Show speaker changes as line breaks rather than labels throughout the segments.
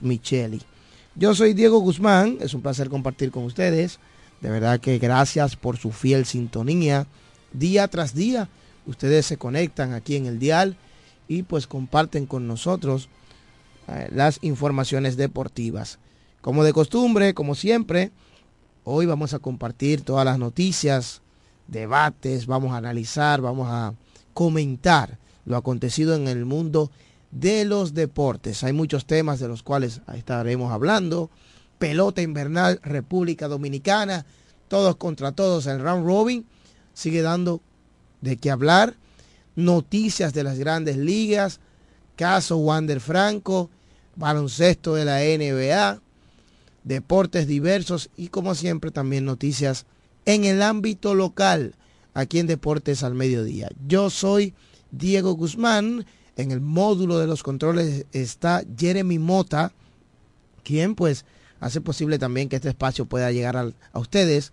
Micheli. Yo soy Diego Guzmán, es un placer compartir con ustedes. De verdad que gracias por su fiel sintonía. Día tras día, ustedes se conectan aquí en el dial y pues comparten con nosotros eh, las informaciones deportivas. Como de costumbre, como siempre, hoy vamos a compartir todas las noticias, debates, vamos a analizar, vamos a comentar lo acontecido en el mundo de los deportes. Hay muchos temas de los cuales estaremos hablando. Pelota invernal, República Dominicana, todos contra todos. El round robin sigue dando de qué hablar. Noticias de las grandes ligas. Caso Wander Franco. Baloncesto de la NBA. Deportes diversos y como siempre también noticias en el ámbito local aquí en Deportes al Mediodía. Yo soy Diego Guzmán en el módulo de los controles está Jeremy Mota, quien pues hace posible también que este espacio pueda llegar a, ustedes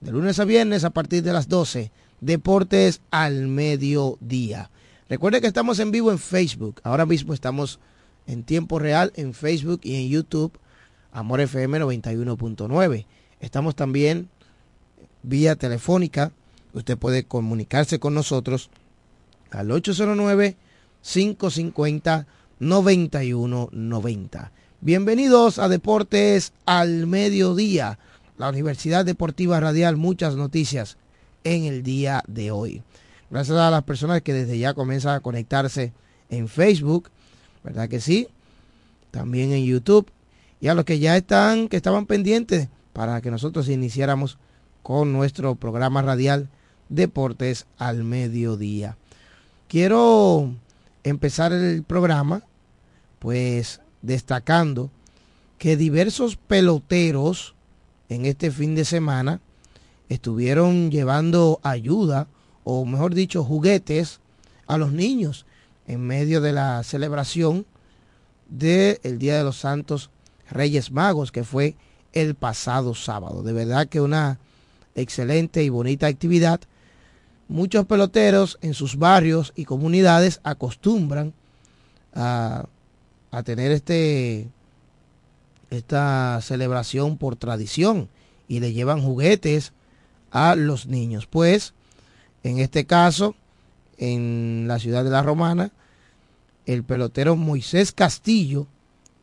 de lunes a viernes a partir de las 12. Deportes al mediodía. Recuerde que estamos en vivo en Facebook. Ahora mismo estamos en tiempo real en Facebook y en YouTube. Amor FM 91.9. Estamos también vía telefónica. Usted puede comunicarse con nosotros al 809 550 9190. Bienvenidos a Deportes al Mediodía, la Universidad Deportiva Radial, muchas noticias en el día de hoy. Gracias a las personas que desde ya comienzan a conectarse en Facebook, ¿verdad que sí? También en YouTube y a los que ya están, que estaban pendientes para que nosotros iniciáramos con nuestro programa radial Deportes al Mediodía. Quiero empezar el programa, pues destacando que diversos peloteros en este fin de semana estuvieron llevando ayuda, o mejor dicho, juguetes a los niños en medio de la celebración del Día de los Santos Reyes Magos, que fue el pasado sábado. De verdad que una excelente y bonita actividad muchos peloteros en sus barrios y comunidades acostumbran a, tener este esta celebración por tradición y le llevan juguetes a los niños. Pues en este caso, en la ciudad de La Romana, el pelotero Moisés Castillo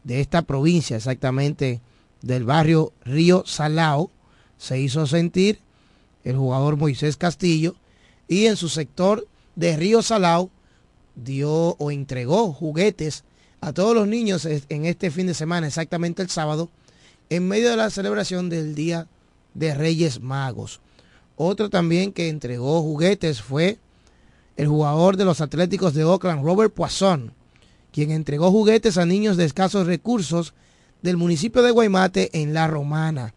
de esta provincia, exactamente del barrio Río Salao, se hizo sentir el jugador Moisés Castillo y en su sector de Río Salao dio o entregó juguetes a todos los niños en este fin de semana, exactamente el sábado, en medio de la celebración del Día de Reyes Magos. Otro también que entregó juguetes fue el jugador de los Atléticos de Oakland, Robert Poisson, quien entregó juguetes a niños de escasos recursos del municipio de Guaymate en La Romana.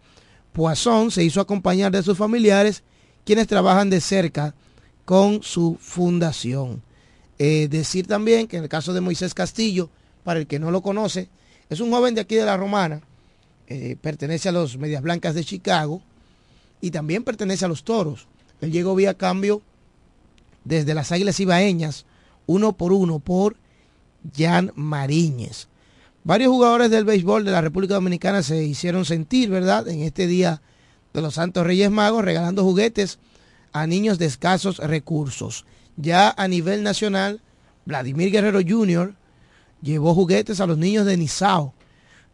Poisson se hizo acompañar de sus familiares, quienes trabajan de cerca con su fundación. Eh, decir también que en el caso de Moisés Castillo, para el que no lo conoce, es un joven de aquí de la Romana, eh, pertenece a los Medias Blancas de Chicago y también pertenece a los Toros. Él llegó vía cambio desde las Águilas Ibaeñas, uno por uno, por Jan Mariñez. Varios jugadores del béisbol de la República Dominicana se hicieron sentir, ¿verdad?, en este día de los Santos Reyes Magos, regalando juguetes a niños de escasos recursos. Ya a nivel nacional, Vladimir Guerrero Jr. llevó juguetes a los niños de Nizao.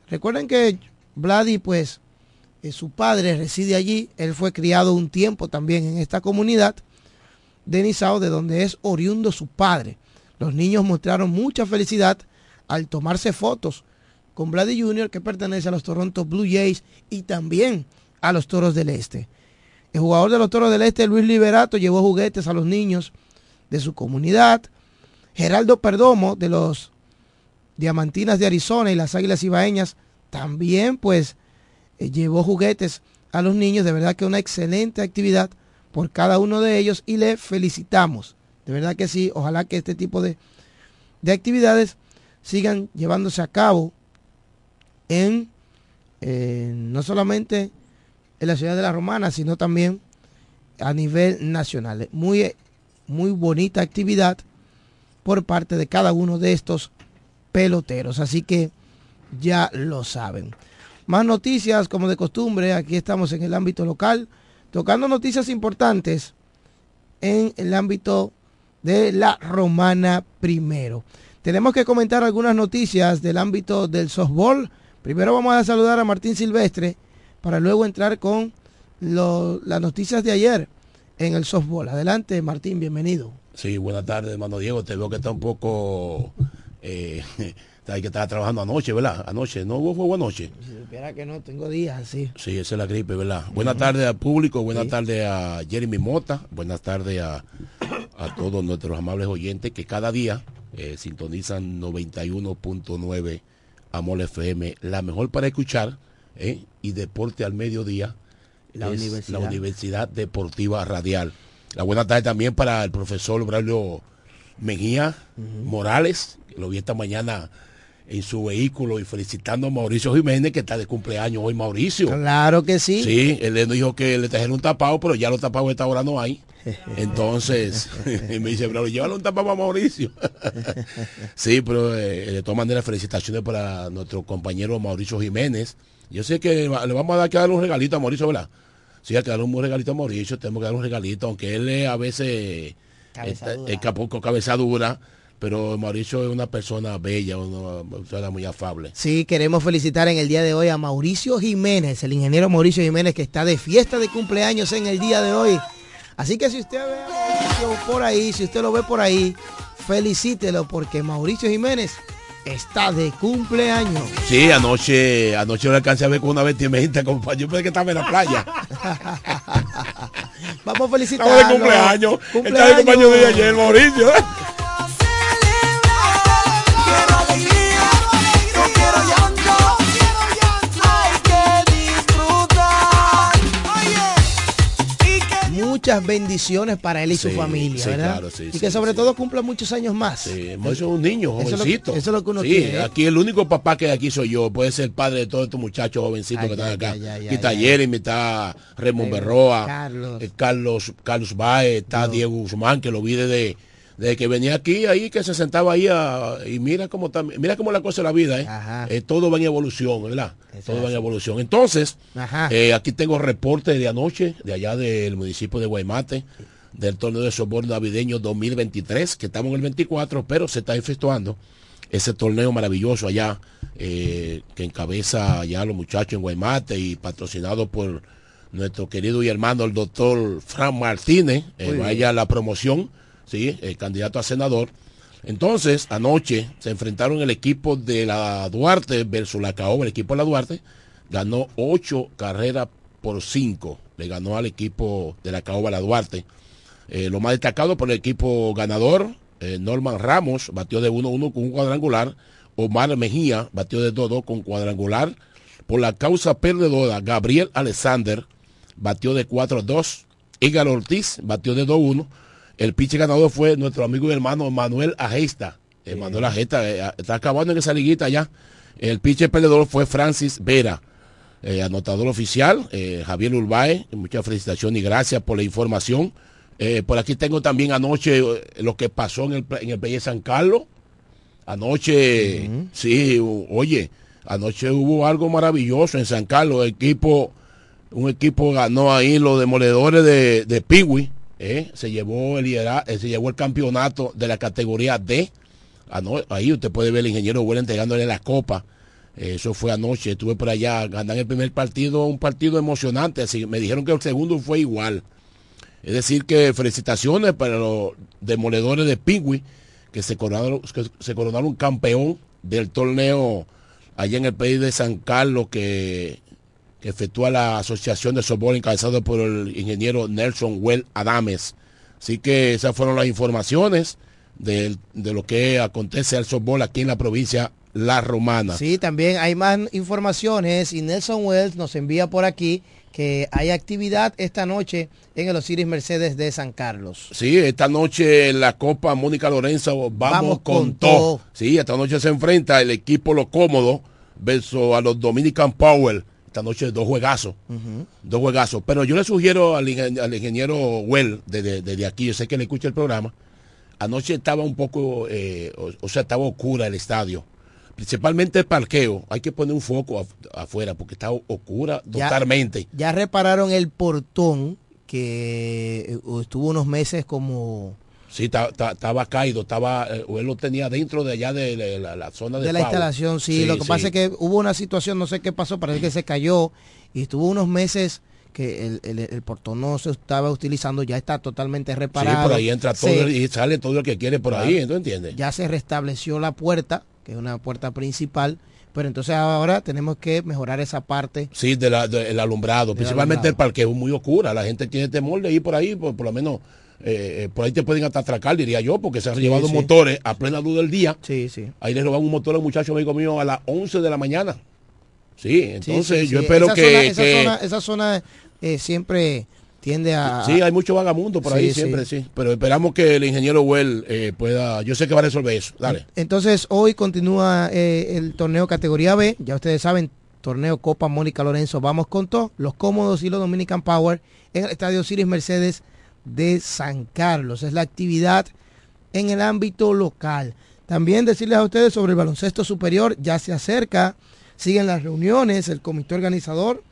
Recuerden que Vladi, pues, eh, su padre reside allí. Él fue criado un tiempo también en esta comunidad de Nizao, de donde es oriundo su padre. Los niños mostraron mucha felicidad al tomarse fotos con Vladi Jr., que pertenece a los Toronto Blue Jays y también a los Toros del Este. El jugador de los Toros del Este, Luis Liberato, llevó juguetes a los niños de su comunidad. Geraldo Perdomo, de los Diamantinas de Arizona y las Águilas Ibaeñas, también pues eh, llevó juguetes a los niños. De verdad que una excelente actividad por cada uno de ellos y le felicitamos. De verdad que sí, ojalá que este tipo de, de actividades sigan llevándose a cabo en eh, no solamente en la ciudad de la Romana, sino también a nivel nacional. Muy, muy bonita actividad por parte de cada uno de estos peloteros. Así que ya lo saben. Más noticias, como de costumbre, aquí estamos en el ámbito local, tocando noticias importantes en el ámbito de la Romana primero. Tenemos que comentar algunas noticias del ámbito del softball. Primero vamos a saludar a Martín Silvestre para luego entrar con las noticias de ayer en el softball. Adelante, Martín, bienvenido.
Sí, buenas tardes, hermano Diego. Te veo que está un poco... Eh, que estaba trabajando anoche, ¿verdad? Anoche, ¿no hubo fuego anoche?
Si supiera que no, tengo días, sí.
Sí, esa es la gripe, ¿verdad? Buenas tardes al público, buenas tardes a Jeremy Mota, buenas tardes a, todos nuestros amables oyentes que cada día eh, sintonizan 91.9 Amor FM, la mejor para escuchar eh, y deporte al mediodía. La, universidad. la Universidad Deportiva Radial. La buena tarde también para el profesor Braulio Mejía Morales, que lo vi esta mañana en su vehículo y felicitando a Mauricio Jiménez que está de cumpleaños hoy Mauricio.
Claro que sí.
Sí, él le dijo que le trajeron un tapado, pero ya los tapados esta hora no hay. Entonces, me dice, pero llévale un tapado a Mauricio. sí, pero eh, de todas maneras, felicitaciones para nuestro compañero Mauricio Jiménez. Yo sé que le vamos a dar que darle un regalito a Mauricio, ¿verdad? Sí, hay que darle un regalito a Mauricio, tenemos que darle un regalito, aunque él a veces es poco cabezadura pero Mauricio es una persona bella, una persona muy afable.
Sí, queremos felicitar en el día de hoy a Mauricio Jiménez, el ingeniero Mauricio Jiménez que está de fiesta de cumpleaños en el día de hoy. Así que si usted ve a Mauricio por ahí, si usted lo ve por ahí, felicítelo porque Mauricio Jiménez está de cumpleaños.
Sí, anoche, anoche lo alcancé a ver con una vestimenta, compañero. Yo pensé que estaba en la playa.
Vamos a felicitarlo. Estaba
de cumpleaños. cumpleaños. Está de cumpleaños de ayer, Mauricio.
muchas bendiciones para él y su familia, ¿verdad? y que sobre todo cumpla muchos años más.
Sí, es un niño, jovencito.
Eso es lo que, uno quiere.
Aquí el único papá que aquí soy yo, puede ser padre de todos estos muchachos jovencitos que están acá. aquí está Jeremy, está Raymond Berroa, Carlos, eh, Carlos, Carlos Baez, está Diego Guzmán, que lo vi desde de que venía aquí, ahí que se sentaba ahí y mira cómo mira cómo la cosa de la vida, ¿eh? ¿eh? todo va en evolución, ¿verdad? todo va en evolución. Entonces, eh, aquí tengo reporte de anoche, de allá del municipio de Guaymate, del torneo de soborno navideño 2023, que estamos en el 24, pero se está efectuando ese torneo maravilloso allá, eh, que encabeza allá los muchachos en Guaymate y patrocinado por nuestro querido y hermano el doctor Fran Martínez, vaya la promoción ¿sí? el candidato a senador. Entonces, anoche se enfrentaron el equipo de la Duarte versus la Caoba, el equipo de la Duarte, ganó ocho carreras por cinco, le ganó al equipo de la Caoba la Duarte. Eh, lo más destacado por el equipo ganador, eh, Norman Ramos batió de 1-1 con un cuadrangular, Omar Mejía batió de 2-2 con cuadrangular. Por la causa perdedora, Gabriel Alexander batió de 4-2, Igal Ortiz batió de 2-1 el pitcher ganador fue nuestro amigo y hermano Manuel Agesta. Manuel Agesta eh, está acabando en esa liguita ya. El pitcher perdedor fue Francis Vera. Eh, anotador oficial, eh, Javier Urbay, muchas felicitaciones y gracias por la información. por aquí tengo también anoche lo que pasó en el, en el San Carlos. Anoche, sí, oye, anoche hubo algo maravilloso en San Carlos. El equipo, un equipo ganó ahí los demoledores de, de Piwi eh, se llevó el eh, se llevó el campeonato de la categoría D. ahí usted puede ver el ingeniero Huela entregándole la copa. Eso fue anoche, estuve por allá, ganan el primer partido, un partido emocionante, así me dijeron que el segundo fue igual. Es decir, que felicitaciones para los demoledores de Pingüi, que se coronaron, que se coronaron campeón del torneo allá en el país de San Carlos, que efectúa la Asociación de Softball encabezado por el ingeniero Nelson Well Adames. Así que esas fueron las informaciones de, lo que acontece al softball aquí en la provincia La Romana.
Sí, también hay más informaciones y Nelson Wells nos envía por aquí que hay actividad esta noche en el Osiris Mercedes de San Carlos.
Sí, esta noche en la Copa Mónica Lorenzo vamos, con, todo. Sí, esta noche se enfrenta el equipo Lo Cómodo versus a los Dominican Power esta noche dos juegazos, dos juegazos. Pero yo le sugiero al, ingeniero Well, desde, aquí, yo sé que le escucha el programa, anoche estaba un poco, eh, o, sea, estaba oscura el estadio. principalmente el parqueo, hay que poner un foco afuera porque está oscura totalmente.
Ya repararon el portón que eh, estuvo unos meses como...
Sí, estaba caído, estaba, eh, él lo tenía dentro de allá de, la, zona de,
de la instalación, sí. Lo que pasa es que hubo una situación, no sé qué pasó, parece que se cayó y estuvo unos meses que el, portón no se estaba utilizando, ya está totalmente reparado. Sí,
por ahí entra todo y sale todo lo que quiere por ahí, ¿tú entiendes?
Ya se restableció la puerta, que es una puerta principal, pero entonces ahora tenemos que mejorar esa parte.
Sí, del de alumbrado, principalmente el parque es muy oscura, la gente tiene temor de ir por ahí, por, lo menos eh, eh, por ahí te pueden hasta atracar, diría yo, porque se han llevado motores a plena luz del día.
Sí, sí.
Ahí le roban un motor a un muchacho amigo mío a las 11 de la mañana. Sí, entonces yo espero que,
esa, Zona, esa zona eh, siempre tiende a...
Sí, hay mucho vagamundo por ahí siempre, sí. Pero esperamos que el ingeniero Well eh, pueda... Yo sé que va a resolver eso. Dale.
Entonces, hoy continúa el torneo categoría B. Ya ustedes saben, torneo Copa Mónica Lorenzo. Vamos con todos los cómodos y los Dominican Power en el Estadio Ciris Mercedes de San Carlos. Es la actividad en el ámbito local. También decirles a ustedes sobre el baloncesto superior. Ya se acerca. Siguen las reuniones. El comité organizador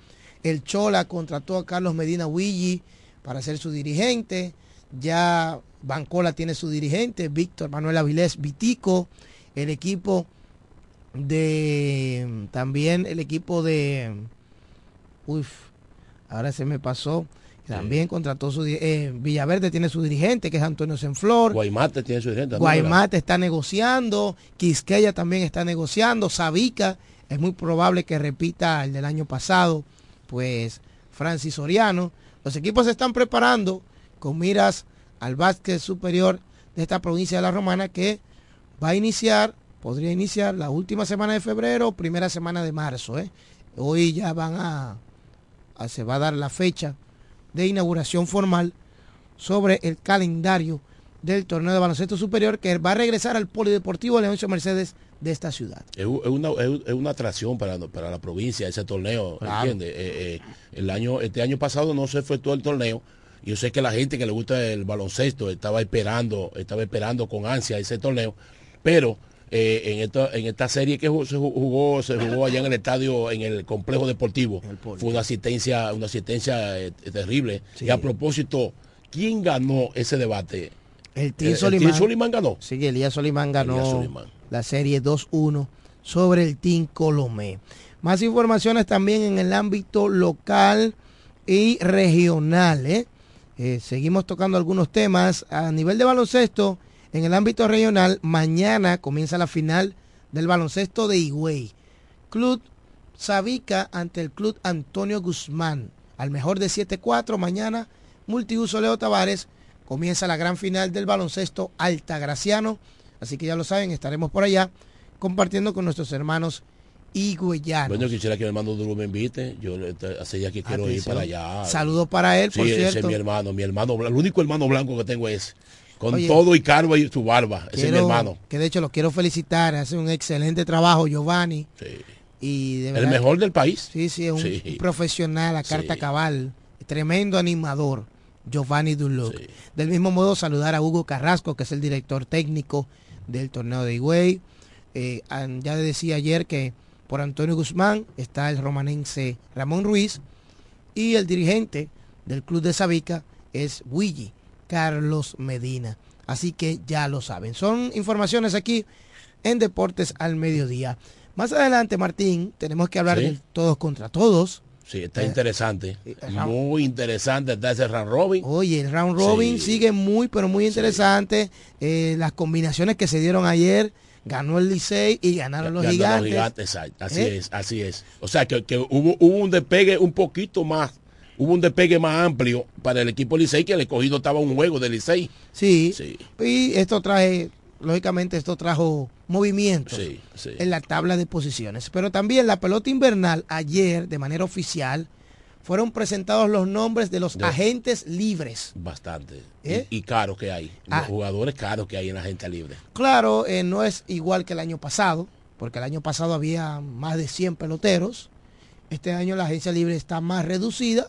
el Chola contrató a Carlos Medina Huilli para ser su dirigente. Ya Bancola tiene su dirigente, Víctor Manuel Avilés Vitico. El equipo de. También el equipo de. Uf, ahora se me pasó. También contrató su eh, Villaverde tiene su dirigente, que es Antonio Senflor.
Guaymate tiene su dirigente.
Guaymate está negociando. Quisqueya también está negociando. Sabica es muy probable que repita el del año pasado pues Francis Soriano. Los equipos se están preparando con miras al básquet superior de esta provincia de la Romana que va a iniciar, podría iniciar la última semana de febrero primera semana de marzo. ¿eh? Hoy ya van a, se va a dar la fecha de inauguración formal sobre el calendario del torneo de baloncesto superior que va a regresar al Polideportivo Leoncio Mercedes de esta ciudad.
Es, una, es, una, atracción para, para la provincia ese torneo, eh, eh, el año, este año pasado no se fue todo el torneo. Yo sé que la gente que le gusta el baloncesto estaba esperando, estaba esperando con ansia ese torneo, pero eh, en, esta, en esta serie que se jugó, se jugó allá en el estadio, en el complejo deportivo, fue una asistencia, una asistencia terrible. Y a propósito, ¿quién ganó ese debate?
El Team Solimán.
ganó.
Sí, Elías Solimán ganó la serie 2-1 sobre el Team Colomé. Más informaciones también en el ámbito local y regional. ¿eh? Eh, seguimos tocando algunos temas. A nivel de baloncesto, en el ámbito regional, mañana comienza la final del baloncesto de Higüey. Club Sabica ante el Club Antonio Guzmán. Al mejor de 7-4 mañana, Multiuso Leo Tavares comienza la gran final del baloncesto altagraciano. Así que ya lo saben, estaremos por allá compartiendo con nuestros hermanos higüeyanos.
Bueno, quisiera que mi hermano Duro me invite. Yo hace ya que quiero ir para allá.
Saludos para él,
por cierto. Ese es mi hermano, mi hermano, el único hermano blanco que tengo es. Con todo y carbo y su barba. Ese es mi hermano.
Que de hecho lo quiero felicitar. Hace un excelente trabajo, Giovanni. Sí.
Y el mejor del país.
Sí, sí, es un, profesional a carta cabal. Tremendo animador. Giovanni Duluc. Del mismo modo, saludar a Hugo Carrasco, que es el director técnico del torneo de Higüey. Eh, ya decía ayer que por Antonio Guzmán está el romanense Ramón Ruiz y el dirigente del club de Sabica es Willy Carlos Medina. Así que ya lo saben. Son informaciones aquí en Deportes al Mediodía. Más adelante, Martín, tenemos que hablar de todos contra todos.
Sí, está eh, interesante. Eh, muy interesante está ese round robin.
Oye, el round robin sigue muy, pero muy interesante. Eh, las combinaciones que se dieron ayer, ganó el Licey y ganaron los gigantes.
Así es, así es. O sea, que, hubo, hubo, un despegue un poquito más, hubo un despegue más amplio para el equipo Licey que el escogido estaba un juego de Licey.
Sí, sí. Y esto trae lógicamente esto trajo movimientos en la tabla de posiciones. Pero también la pelota invernal ayer, de manera oficial, fueron presentados los nombres de los agentes libres.
Bastante. ¿Eh? Y, caros que hay. Los ah. jugadores caros que hay en la gente libre.
Claro, eh, no es igual que el año pasado, porque el año pasado había más de 100 peloteros. Este año la agencia libre está más reducida.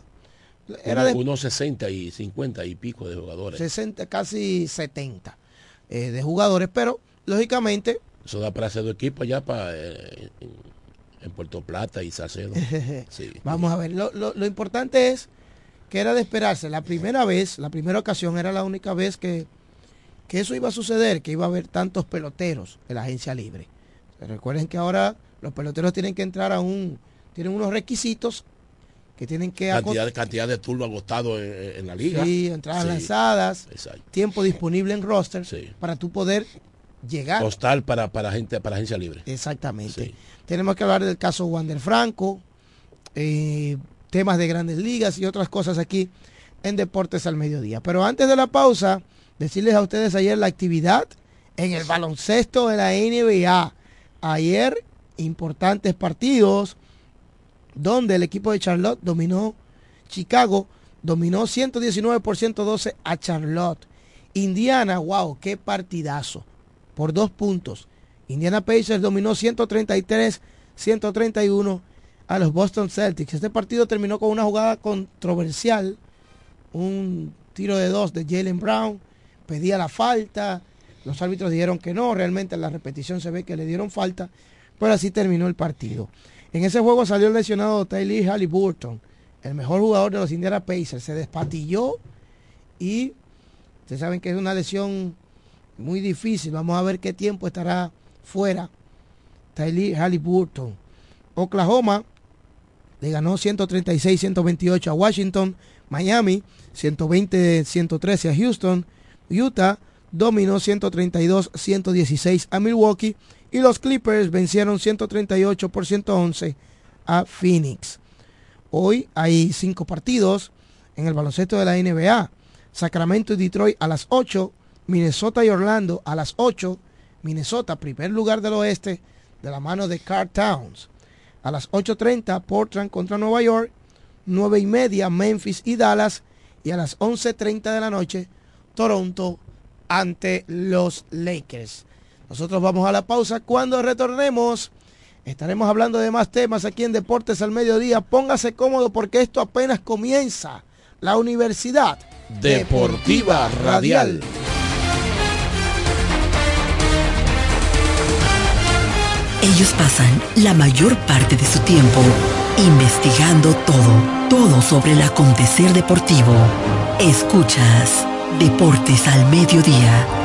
Era de unos 60 y 50 y pico de jugadores.
60, casi 70. Eh, de jugadores, pero lógicamente
Eso da para hacer dos equipos allá para, eh, en, Puerto Plata y Salcedo.
Vamos a ver, lo, lo, importante es que era de esperarse. La primera vez, la primera ocasión era la única vez que, que eso iba a suceder, que iba a haber tantos peloteros en la agencia libre. Recuerden que ahora los peloteros tienen que entrar a un, tienen unos requisitos que tienen que...
Cantidad, cantidad de turno agotado en, la liga.
Sí, entradas lanzadas, tiempo disponible en roster para tú poder llegar.
Postal para, para gente, para agencia libre.
Exactamente. Tenemos que hablar del caso Wander Franco, eh, temas de grandes ligas y otras cosas aquí en Deportes al Mediodía. Pero antes de la pausa, decirles a ustedes ayer la actividad en el baloncesto de la NBA. Ayer, importantes partidos donde el equipo de Charlotte dominó Chicago, dominó 119 por 112 a Charlotte. Indiana, wow, qué partidazo, por dos puntos. Indiana Pacers dominó 133, 131 a los Boston Celtics. Este partido terminó con una jugada controversial, un tiro de dos de Jalen Brown, pedía la falta, los árbitros dijeron que no, realmente en la repetición se ve que le dieron falta, pero así terminó el partido. En ese juego salió lesionado Tyler Halliburton, el mejor jugador de los Indiana Pacers. Se despatilló y ustedes saben que es una lesión muy difícil. Vamos a ver qué tiempo estará fuera Tyler Halliburton. Oklahoma le ganó 136-128 a Washington. Miami 120-113 a Houston. Utah dominó 132-116 a Milwaukee y los Clippers vencieron 138 por 111 a Phoenix. Hoy hay cinco partidos en el baloncesto de la NBA. Sacramento y Detroit a las 8, Minnesota y Orlando a las 8, Minnesota, primer lugar del oeste, de la mano de Car Towns. A las 8.30, Portland contra Nueva York, 9 y media, Memphis y Dallas, y a las 11.30 de la noche, Toronto ante los Lakers. Nosotros vamos a la pausa. Cuando retornemos, estaremos hablando de más temas aquí en Deportes al Mediodía. Póngase cómodo porque esto apenas comienza. La Universidad
Deportiva, Radial.
Ellos pasan la mayor parte de su tiempo investigando todo, todo sobre el acontecer deportivo. Escuchas Deportes al Mediodía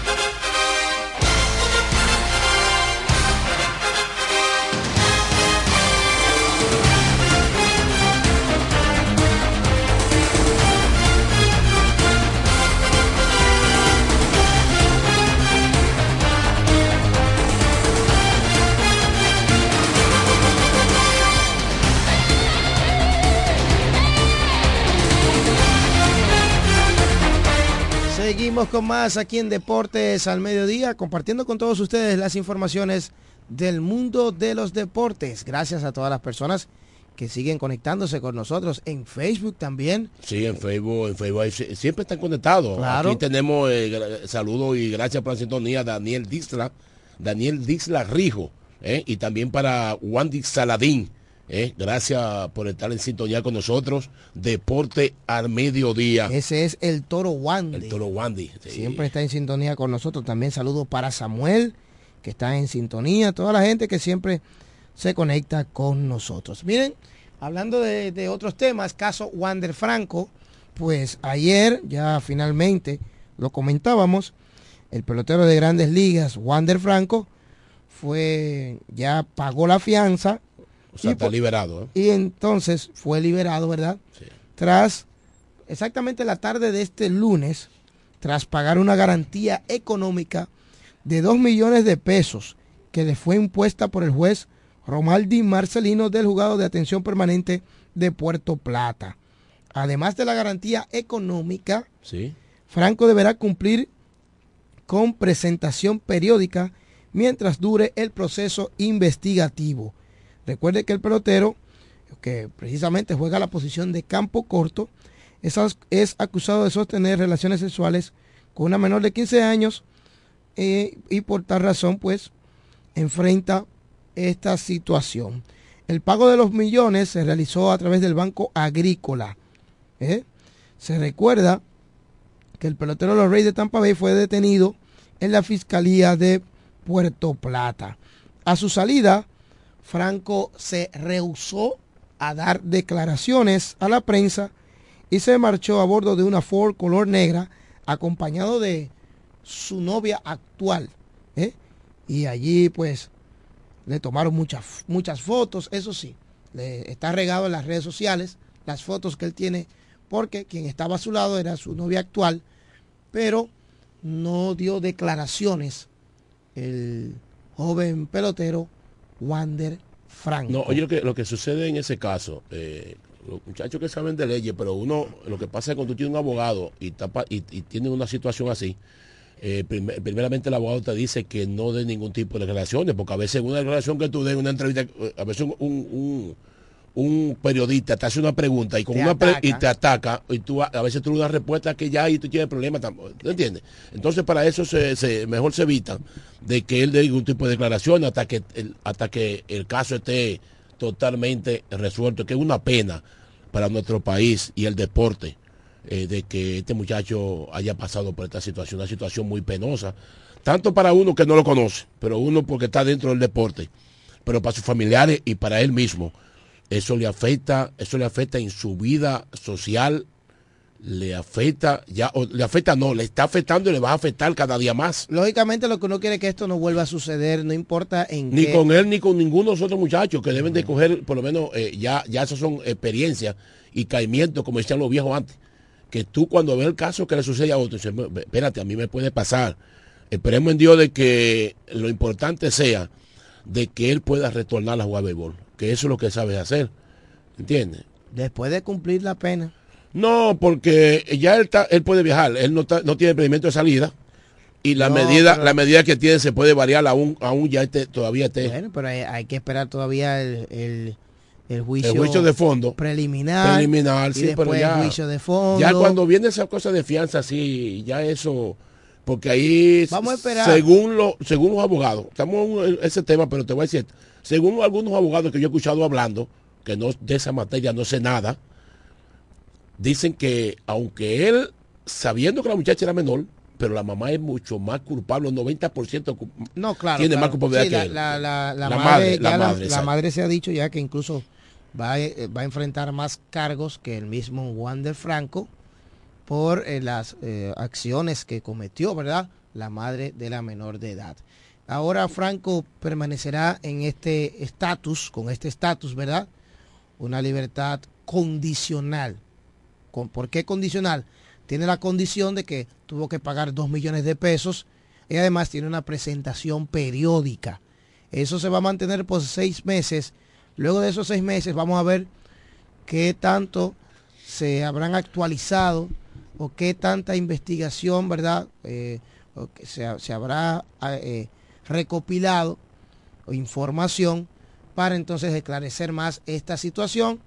Seguimos con más aquí en Deportes al Mediodía, compartiendo con todos ustedes las informaciones del mundo de los deportes. Gracias a todas las personas que siguen conectándose con nosotros en Facebook también.
Sí, en Facebook, en Facebook siempre están conectados.
Claro.
Aquí tenemos eh, saludos y gracias por la sintonía Daniel Dixla, Daniel Dixla Rijo, eh, y también para Wandy Saladín. Eh, gracias por estar en sintonía con nosotros. Deporte al mediodía.
Ese es el Toro Wandy.
El Toro Wandy. sí.
Siempre está en sintonía con nosotros. También saludos para Samuel, que está en sintonía. Toda la gente que siempre se conecta con nosotros. Miren, hablando de, otros temas, caso Wander Franco, pues ayer ya finalmente lo comentábamos, el pelotero de grandes ligas, Wander Franco, fue, ya pagó la fianza.
O sea, está liberado. ¿eh?
Y entonces fue liberado, ¿verdad? Sí. Tras exactamente la tarde de este lunes, tras pagar una garantía económica de 2 millones de pesos que le fue impuesta por el juez Romaldi Marcelino del juzgado de atención permanente de Puerto Plata. Además de la garantía económica,
¿Sí?
Franco deberá cumplir con presentación periódica mientras dure el proceso investigativo. Recuerde que el pelotero, que precisamente juega la posición de campo corto, es, acusado de sostener relaciones sexuales con una menor de 15 años eh, y por tal razón pues enfrenta esta situación. El pago de los millones se realizó a través del Banco Agrícola. ¿eh? Se recuerda que el pelotero los Reyes de Tampa Bay fue detenido en la Fiscalía de Puerto Plata. A su salida, Franco se rehusó a dar declaraciones a la prensa y se marchó a bordo de una Ford color negra acompañado de su novia actual. ¿eh? Y allí pues le tomaron muchas, muchas fotos, eso sí, le está regado en las redes sociales las fotos que él tiene, porque quien estaba a su lado era su novia actual, pero no dio declaraciones el joven pelotero Wander Franco.
No, oye, lo que, lo que sucede en ese caso, eh, los muchachos que saben de leyes, pero uno, lo que pasa es que cuando tú tienes un abogado y, tapa, y, y una situación así, eh, primeramente el abogado te dice que no dé ningún tipo de declaraciones, porque a veces una declaración que tú des, una entrevista, eh, a veces un, periodista te hace una pregunta y con te una ataca. y te ataca y tú a veces tú das una respuesta que ya y tú tienes problemas, ¿te entiendes? Entonces para eso se, mejor se evita de que él dé ningún tipo de declaración hasta que el, hasta que el caso esté totalmente resuelto, que es una pena para nuestro país y el deporte eh, de que este muchacho haya pasado por esta situación, una situación muy penosa, tanto para uno que no lo conoce, pero uno porque está dentro del deporte, pero para sus familiares y para él mismo, eso le afecta, eso le afecta en su vida social, le afecta, ya, o le afecta no, le está afectando y le va a afectar cada día más.
Lógicamente lo que uno quiere es que esto no vuelva a suceder, no importa en
Ni con él ni con ninguno de los otros muchachos que deben de coger, por lo menos, eh, ya, ya esas son experiencias y caimientos, como decían los viejos antes que tú cuando ves el caso que le sucede a otro, dices, espérate, a mí me puede pasar. Esperemos en Dios de que lo importante sea de que él pueda retornar a jugar béisbol, que eso es lo que sabe hacer. ¿Entiendes?
Después de cumplir la pena.
No, porque ya él, está, él puede viajar, él no, no tiene impedimento de salida y la medida la medida que tiene se puede variar aún aún ya este, todavía esté.
Bueno, pero hay, que esperar todavía el el juicio,
el juicio de fondo
preliminar,
preliminar sí, pero ya,
el juicio de fondo.
Ya cuando viene esa cosa de fianza, sí, ya eso, porque ahí,
Vamos a esperar.
según, lo, según los abogados, estamos en ese tema, pero te voy a decir, según algunos abogados que yo he escuchado hablando, que no de esa materia no sé nada, dicen que aunque él, sabiendo que la muchacha era menor, pero la mamá es mucho más culpable, un 90%
no, claro,
tiene
más
culpabilidad que él.
La, madre, la, madre, la madre se ha dicho ya que incluso va, eh, va a enfrentar más cargos que el mismo Wander Franco por eh, las eh, acciones que cometió, ¿verdad? La madre de la menor de edad. Ahora Franco permanecerá en este estatus, con este estatus, ¿verdad? Una libertad condicional. ¿Por qué condicional? Tiene la condición de que tuvo que pagar dos millones de pesos y además tiene una presentación periódica. Eso se va a mantener por seis meses Luego de esos seis meses vamos a ver qué tanto se habrán actualizado o qué tanta investigación, ¿verdad? Eh, que se, habrá eh, recopilado o información para entonces esclarecer más esta situación,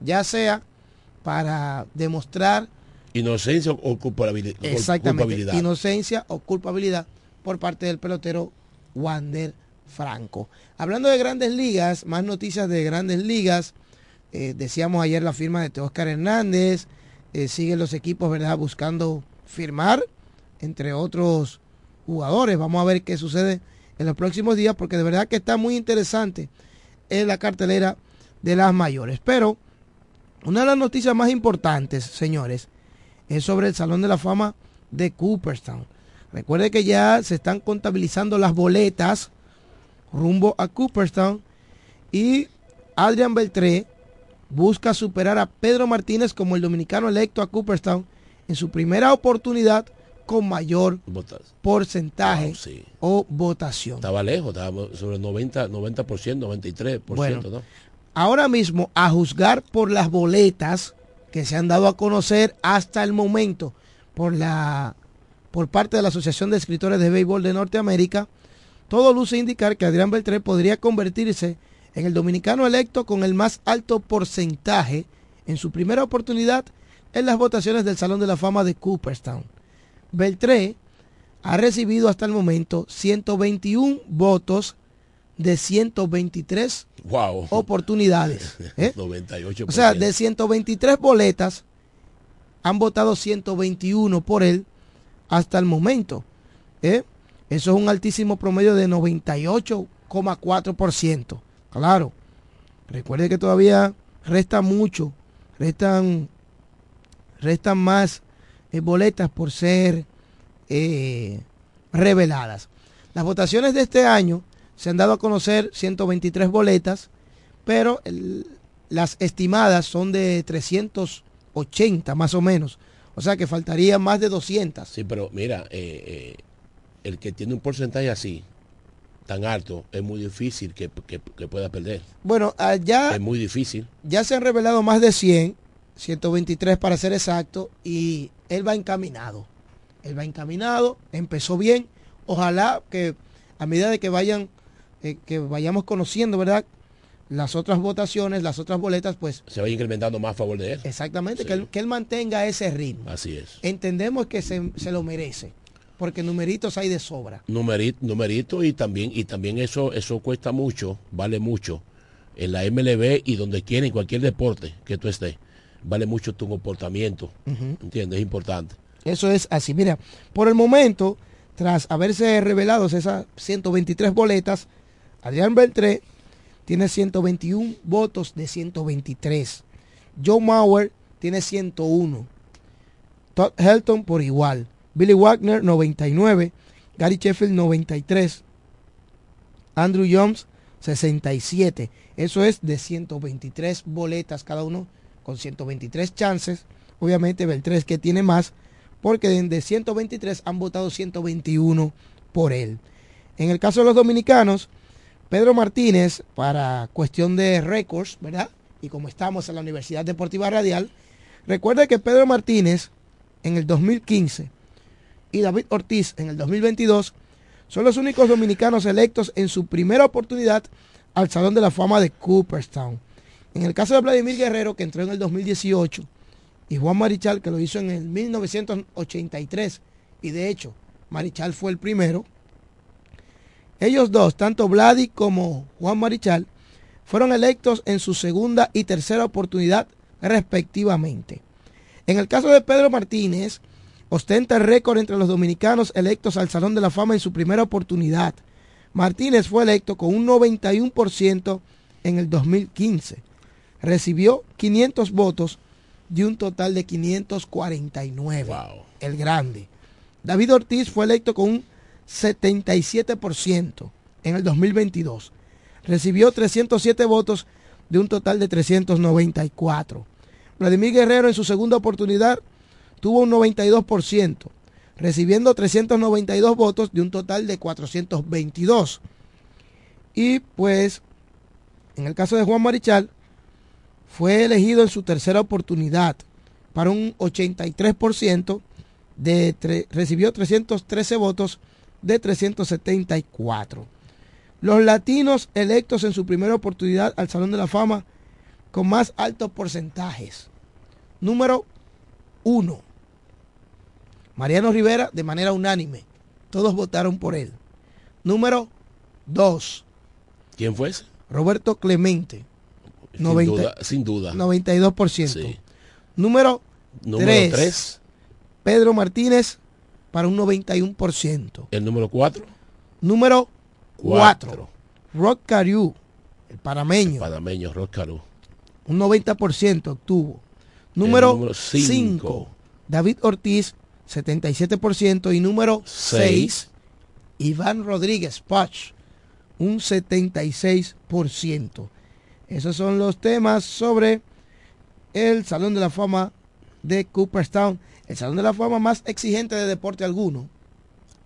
ya para demostrar
inocencia o culpabilidad.
Exactamente, inocencia o culpabilidad por parte del pelotero Wander Franco. Hablando de grandes ligas, más noticias de grandes ligas. Eh, decíamos ayer la firma de Teóscar Hernández. Eh, siguen los equipos, ¿verdad? Buscando firmar, entre otros jugadores. Vamos a ver qué sucede en los próximos días, porque de verdad que está muy interesante en la cartelera de las mayores. Pero una de las noticias más importantes, señores, es sobre el Salón de la Fama de Cooperstown. Recuerde que ya se están contabilizando las boletas rumbo a Cooperstown y Adrian Beltré busca superar a Pedro Martínez como el dominicano electo a Cooperstown en su primera oportunidad con mayor porcentaje o votación.
Estaba lejos, estaba sobre el 90, 90%, 93%. ¿no?
Ahora mismo, a juzgar por las boletas que se han dado a conocer hasta el momento por, la, por parte de la Asociación de Escritores de Béisbol de Norteamérica, todo luce indicar que Adrián Beltré podría convertirse en el dominicano electo con el más alto porcentaje en su primera oportunidad en las votaciones del Salón de la Fama de Cooperstown. Beltré ha recibido hasta el momento 121 votos de 123 oportunidades. 98%. ¿eh? O sea, de 123 boletas han votado 121 por él hasta el momento. ¿eh? Eso es un altísimo promedio de 98,4%. Claro, recuerde que todavía resta mucho, restan, restan más eh, boletas por ser eh, reveladas. Las votaciones de este año se han dado a conocer 123 boletas, pero las estimadas son de 380 más o menos. O sea que faltaría más de 200.
Sí, pero mira, eh, el que tiene un porcentaje así, tan alto, es muy difícil que, pueda perder.
Bueno, allá...
Es muy difícil.
Ya se han revelado más de 100, 123 para ser exacto, y él va encaminado. Él va encaminado, empezó bien. Ojalá que a medida de que vayan, eh, que vayamos conociendo, ¿verdad? Las otras votaciones, las otras boletas, pues...
Se vaya incrementando más a favor de él.
Exactamente, que, él, mantenga ese ritmo.
Así es.
Entendemos que se, lo merece porque numeritos hay de sobra.
Numerito, numerito y también y también eso eso cuesta mucho, vale mucho en la MLB y donde quiera en cualquier deporte que tú estés vale mucho tu comportamiento. ¿Entiendes? Es importante.
Eso es así. Mira, por el momento, tras haberse revelado esas 123 boletas, Adrián Beltré tiene 121 votos de 123. Joe Mauer tiene 101. Todd Helton por igual. Billy Wagner 99. Gary Sheffield 93. Andrew Jones 67. Eso es de 123 boletas cada uno con 123 chances. Obviamente Beltrés que tiene más, porque de 123 han votado 121 por él. En el caso de los dominicanos, Pedro Martínez, para cuestión de récords, ¿verdad? Y como estamos en la Universidad Deportiva Radial, recuerda que Pedro Martínez en el 2015 y David Ortiz en el 2022 son los únicos dominicanos electos en su primera oportunidad al Salón de la Fama de Cooperstown. En el caso de Vladimir Guerrero, que entró en el 2018, y Juan Marichal, que lo hizo en el 1983, y de hecho, Marichal fue el primero, ellos dos, tanto Vladi como Juan Marichal, fueron electos en su segunda y tercera oportunidad respectivamente. En el caso de Pedro Martínez, ostenta el récord entre los dominicanos electos al Salón de la Fama en su primera oportunidad. Martínez fue electo con un 91% en el 2015 recibió 500 votos de un total de 549. El grande. David Ortiz fue electo con un 77% en el 2022. Recibió 307 votos de un total de 394. Vladimir Guerrero en su segunda oportunidad tuvo un 92%, recibiendo 392 votos de un total de 422. Y pues, en el caso de Juan Marichal, fue elegido en su tercera oportunidad para un 83% de recibió 313 votos de 374. Los latinos electos en su primera oportunidad al Salón de la Fama con más altos porcentajes. Número 1. Mariano Rivera de manera unánime. Todos votaron por él. Número 2.
¿Quién fue ese?
Roberto Clemente
sin, duda,
92%. Número 3. Pedro Martínez para un 91%.
¿El número 4?
Número 4. Rock Cariú, el panameño. El
panameño, Roscarú.
Un 90% obtuvo. Número 5, David Ortiz, 77%. Y número 6, Iván Rodríguez Pach, un 76%. Esos son los temas sobre el Salón de la Fama de Cooperstown, el Salón de la Fama más exigente de deporte alguno.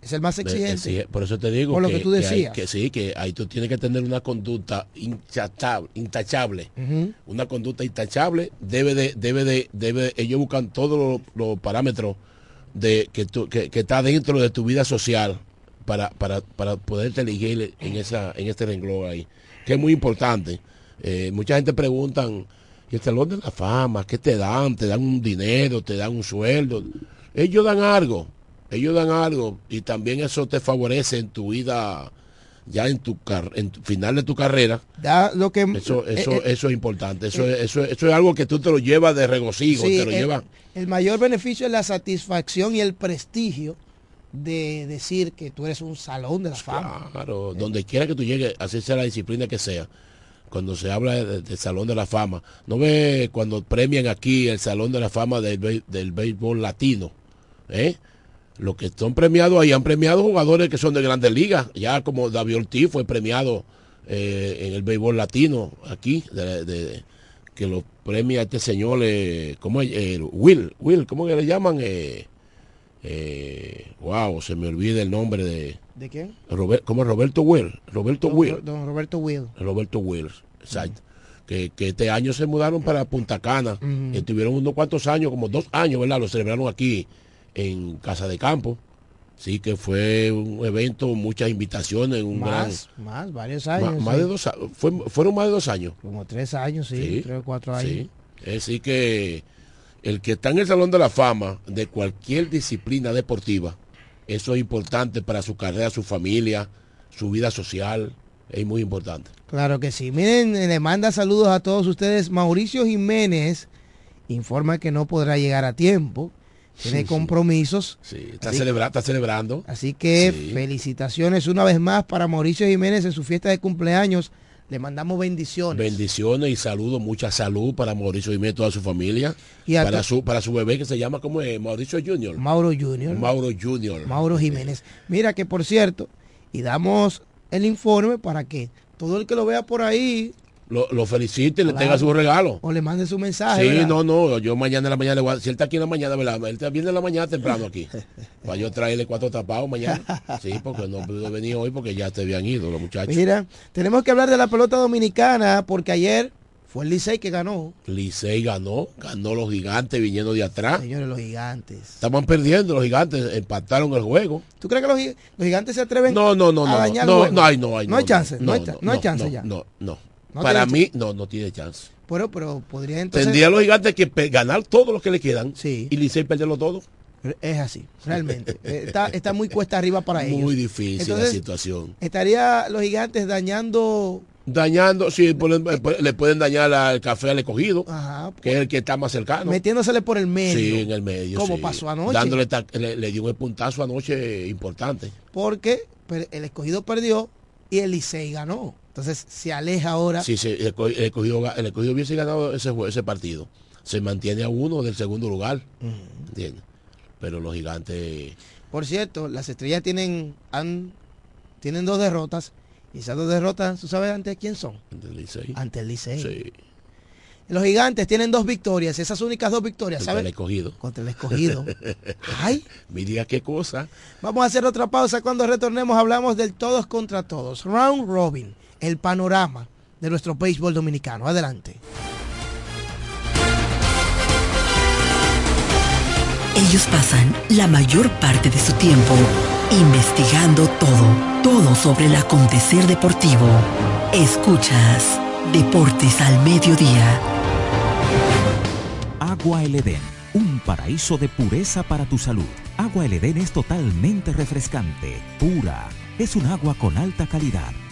Es el más exigente.
por eso te digo
por lo que, tú decías.
Que, sí, que ahí tú tienes que tener una conducta intachable. Una conducta intachable debe de, debe de, debe, ellos buscan todos los, parámetros de que, que, está dentro de tu vida social para, para, para poderte elegir en esa, en este renglón ahí. Que es muy importante. Eh, mucha gente preguntan, ¿y el salón de la fama? ¿Qué te dan? ¿Te dan un dinero? ¿Te dan un sueldo? Ellos dan algo ellos dan algo y también eso te favorece en tu vida ya en tu, en final de tu carrera
da lo que
eso eh, eso eh, eso es importante eso, eh, eso, eso es algo que tú te lo llevas de regocijo te lo
el, el mayor beneficio es la satisfacción y el prestigio de decir que tú eres un salón de la fama
claro donde quiera que tú llegues así sea la disciplina que sea cuando se habla del Salón de la Fama. ¿No ve cuando premian aquí el Salón de la Fama del, del béisbol latino? ¿eh? los que son premiados ahí han premiado jugadores que son de grandes ligas, ya como David Ortiz fue premiado eh, en el béisbol latino aquí, que lo premia este señor, eh, ¿cómo es? Eh, Will, Will, ¿cómo que le llaman? Eh, wow, se me olvida el nombre de...
¿De quién?
¿Cómo es Roberto Will? Roberto Will.
Don Roberto Will.
Roberto Will, exacto. Que, este año se mudaron para Punta Cana, y tuvieron unos cuantos años, como dos años, ¿verdad? Lo celebraron aquí en Casa de Campo. Sí, que fue un evento, muchas invitaciones, un
más, Más, varios años.
Más, de dos fueron más de dos años.
Como tres años, sí, tres o cuatro años. Sí.
Decir que el que está en el Salón de la Fama de cualquier disciplina deportiva, eso es importante para su carrera, su familia, su vida social, es muy importante.
Claro que sí. Miren, le manda saludos a todos ustedes. Mauricio Jiménez informa que no podrá llegar a tiempo tiene compromisos.
Sí, está, está, celebrando.
Así que felicitaciones una vez más para Mauricio Jiménez en su fiesta de cumpleaños. Le mandamos bendiciones.
Bendiciones y saludos, mucha salud para Mauricio Jiménez y toda su familia. Y para su, para su bebé que se llama como Mauricio Junior.
Mauro Junior.
Mauro Junior.
Mauro Jiménez. Mira que por cierto, y damos el informe para que todo el que lo vea por ahí
lo, felicite y le tenga su regalo.
O le mande su mensaje.
Sí, no, no, yo mañana en la mañana, le voy a, si él está aquí en la mañana, ¿verdad? él está viene en la mañana temprano aquí. Para yo traerle cuatro tapados mañana. Sí, porque no pudo venir hoy porque ya te habían ido los muchachos.
Mira, tenemos que hablar de la pelota dominicana porque ayer fue el Licey que ganó.
Licey ganó, ganó los gigantes viniendo de atrás.
Señores, los gigantes.
Estaban perdiendo los gigantes, empataron el juego.
¿Tú crees que los, gigantes se atreven
no, no, no, a dañar no, no, no, hay, no, hay,
no, hay chance, no, hay, no hay chance ya.
No, no. Para mí, no, no tiene chance.
Pero, pero podría entonces...
Tendría los gigantes que ganar todos los que le quedan
sí.
y Licey perderlo todo.
Es así, realmente. Eh, está, está muy cuesta arriba para ellos.
Muy difícil la situación.
Estaría los gigantes dañando
dañando, sí, le pueden dañar al café al escogido, que es el que está más cercano.
Metiéndosele por el medio.
Sí, en el medio.
Como pasó anoche.
Dándole, le, dio un puntazo anoche importante.
Porque el escogido perdió y el Licey ganó. Entonces se aleja ahora.
Sí, sí el, escogido, el hubiese ganado ese, ese partido. Se mantiene a uno del segundo lugar. Pero los gigantes.
Por cierto, las estrellas tienen, han, tienen dos derrotas. Y esas dos derrotas, ¿tú sabes ante quién son?
Ante el Licey.
Ante el Licey. Sí. Los gigantes tienen dos victorias, esas únicas dos victorias,
Contra el escogido.
Contra el escogido. Ay.
Mira qué cosa.
Vamos a hacer otra pausa. Cuando retornemos hablamos del todos contra todos. Round Robin, el panorama de nuestro béisbol dominicano. Adelante.
Ellos pasan la mayor parte de su tiempo investigando todo, todo sobre el acontecer deportivo. Escuchas Deportes al Mediodía
Agua El Edén, un paraíso de pureza para tu salud. Agua El Edén es totalmente refrescante, pura. Es un agua con alta calidad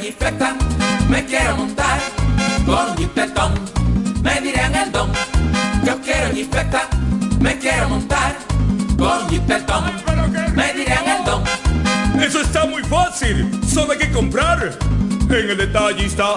Jipeta, me quiero montar con un jipetón, me diré en el don. Yo quiero jipeta, me quiero montar con un jipetón, me diré en el don.
Eso está muy fácil, solo hay que comprar. En el detallista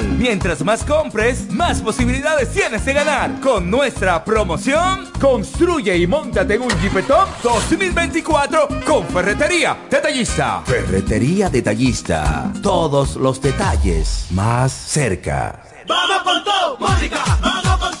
Mientras más compres, más posibilidades tienes de ganar. Con nuestra promoción, construye y montate en un Jeep Top 2024 con Ferretería Detallista. Ferretería Detallista. Todos los detalles más cerca.
Vamos con todo, Mónica, vamos con todo,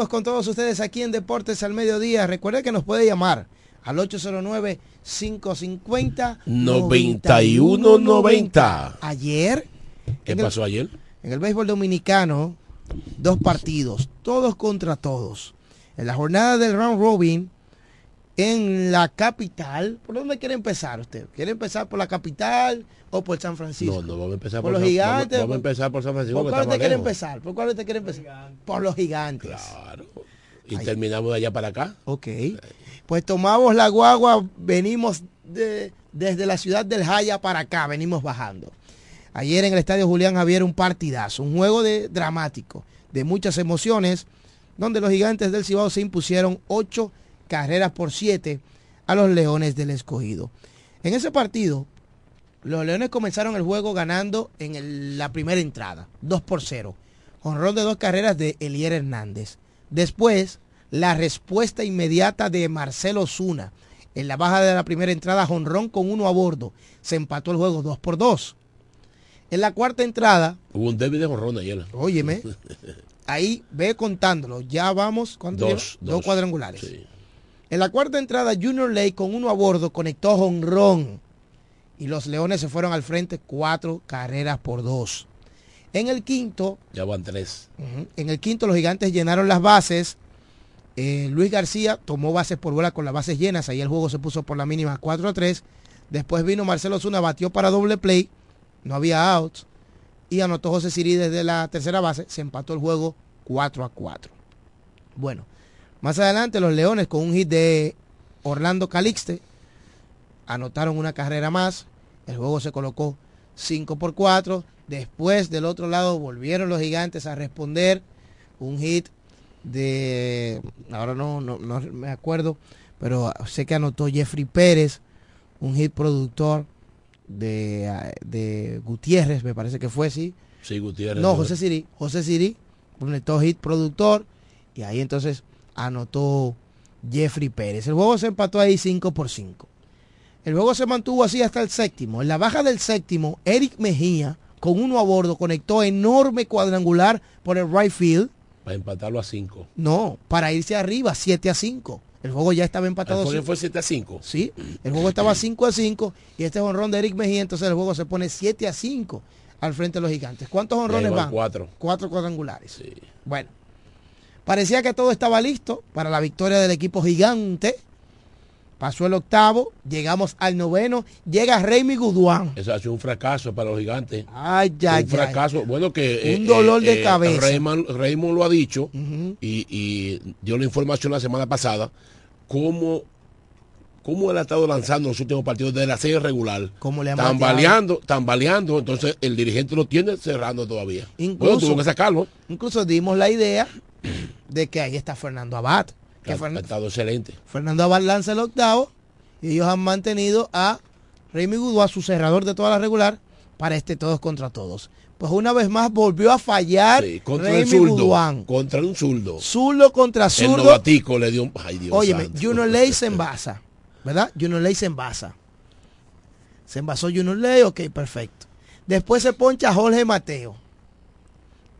seguimos con todos ustedes aquí en Deportes al Mediodía. Recuerde que nos puede llamar al 809-550-9190. Ayer.
¿Qué pasó ayer?
En el béisbol dominicano, dos partidos, todos contra todos. En la jornada del round robin, en la capital, ¿por dónde quiere empezar usted? ¿Quiere empezar por la capital o por San Francisco?
No, no, vamos a empezar
por, los gigantes.
Vamos, a empezar por San Francisco.
¿Por cuál usted quiere empezar? ¿Por cuál usted quiere empezar? Por los gigantes.
Claro. Y terminamos de allá para acá.
Ok. Pues tomamos la guagua, venimos desde la ciudad del Jaya para acá, venimos bajando. Ayer en el estadio Julián Javier un partidazo, un juego de dramático, de muchas emociones, donde los gigantes del Cibao se impusieron ocho carreras por siete a los Leones del Escogido. En ese partido, los Leones comenzaron el juego ganando en la primera entrada, 2 por 0. Honrón de dos carreras de Elier Hernández. Después, la respuesta inmediata de Marcelo Zuna. En la baja de la primera entrada, Honrón con uno a bordo. Se empató el juego 2 por 2. En la cuarta entrada.
Hubo un débil de honrón ayer.
Óyeme. ahí ve contándolo. Ya vamos.
Dos,
dos, cuadrangulares. En la cuarta entrada, Junior Lake con uno a bordo conectó honrón y los Leones se fueron al frente cuatro carreras por dos. En el quinto...
Ya van tres.
en el quinto los gigantes llenaron las bases. Eh, Luis García tomó bases por bola con las bases llenas. Ahí el juego se puso por la mínima 4 a 3. Después vino Marcelo Zuna, batió para doble play. No había outs. Y anotó José Siri desde la tercera base. Se empató el juego 4 a 4. Bueno, más adelante los Leones con un hit de Orlando Calixte anotaron una carrera más. El juego se colocó 5 por 4. Después del otro lado volvieron los gigantes a responder. Un hit de, ahora no, no, me acuerdo, pero sé que anotó Jeffrey Pérez, un hit productor de, de Gutiérrez, me parece que fue, sí.
Sí, Gutiérrez.
No, José Siri, José Siri, anotó hit productor y ahí entonces anotó Jeffrey Pérez. El juego se empató ahí 5 por 5. El juego se mantuvo así hasta el séptimo. En la baja del séptimo, Eric Mejía, con uno a bordo, conectó enorme cuadrangular por el right field.
Para empatarlo a 5.
No, para irse arriba, 7 a 5. El juego ya estaba empatado.
¿El fue 7 a 5?
Sí, el juego estaba 5 a 5 y este honrón de Eric Mejía, entonces el juego se pone 7 a 5 al frente de los gigantes. ¿Cuántos honrones van?
Cuatro.
Cuatro cuadrangulares. Sí. Bueno, parecía que todo estaba listo para la victoria del equipo gigante Pasó el octavo, llegamos al noveno, llega Reymi Guduán.
Eso ha sido un fracaso para los gigantes.
Ay, ya,
Un fracaso. Bueno, que.
Un dolor de eh, cabeza.
Raymond, lo ha dicho y, dio la información la semana pasada. Cómo, cómo él ha estado lanzando los últimos partidos de la serie regular.
¿Cómo le
tambaleando, tambaleando. Entonces el dirigente lo tiene cerrando todavía.
Incluso,
tuvo que sacarlo.
Incluso dimos la idea de que ahí está Fernando Abad
que ha, estado excelente.
Fernando Abad lanza el octavo y ellos han mantenido a Remy Gudua, su cerrador de toda la regular, para este todos contra todos. pues una vez más volvió a fallar
contra el zurdo, contra un zurdo.
Zurdo contra zurdo.
El novatico le dio un... Ay, Dios
Óyeme, Juno Ley se envasa, ¿verdad? Juno Ley se envasa. Se envasó Juno Ley, ok, perfecto. Después se poncha Jorge Mateo.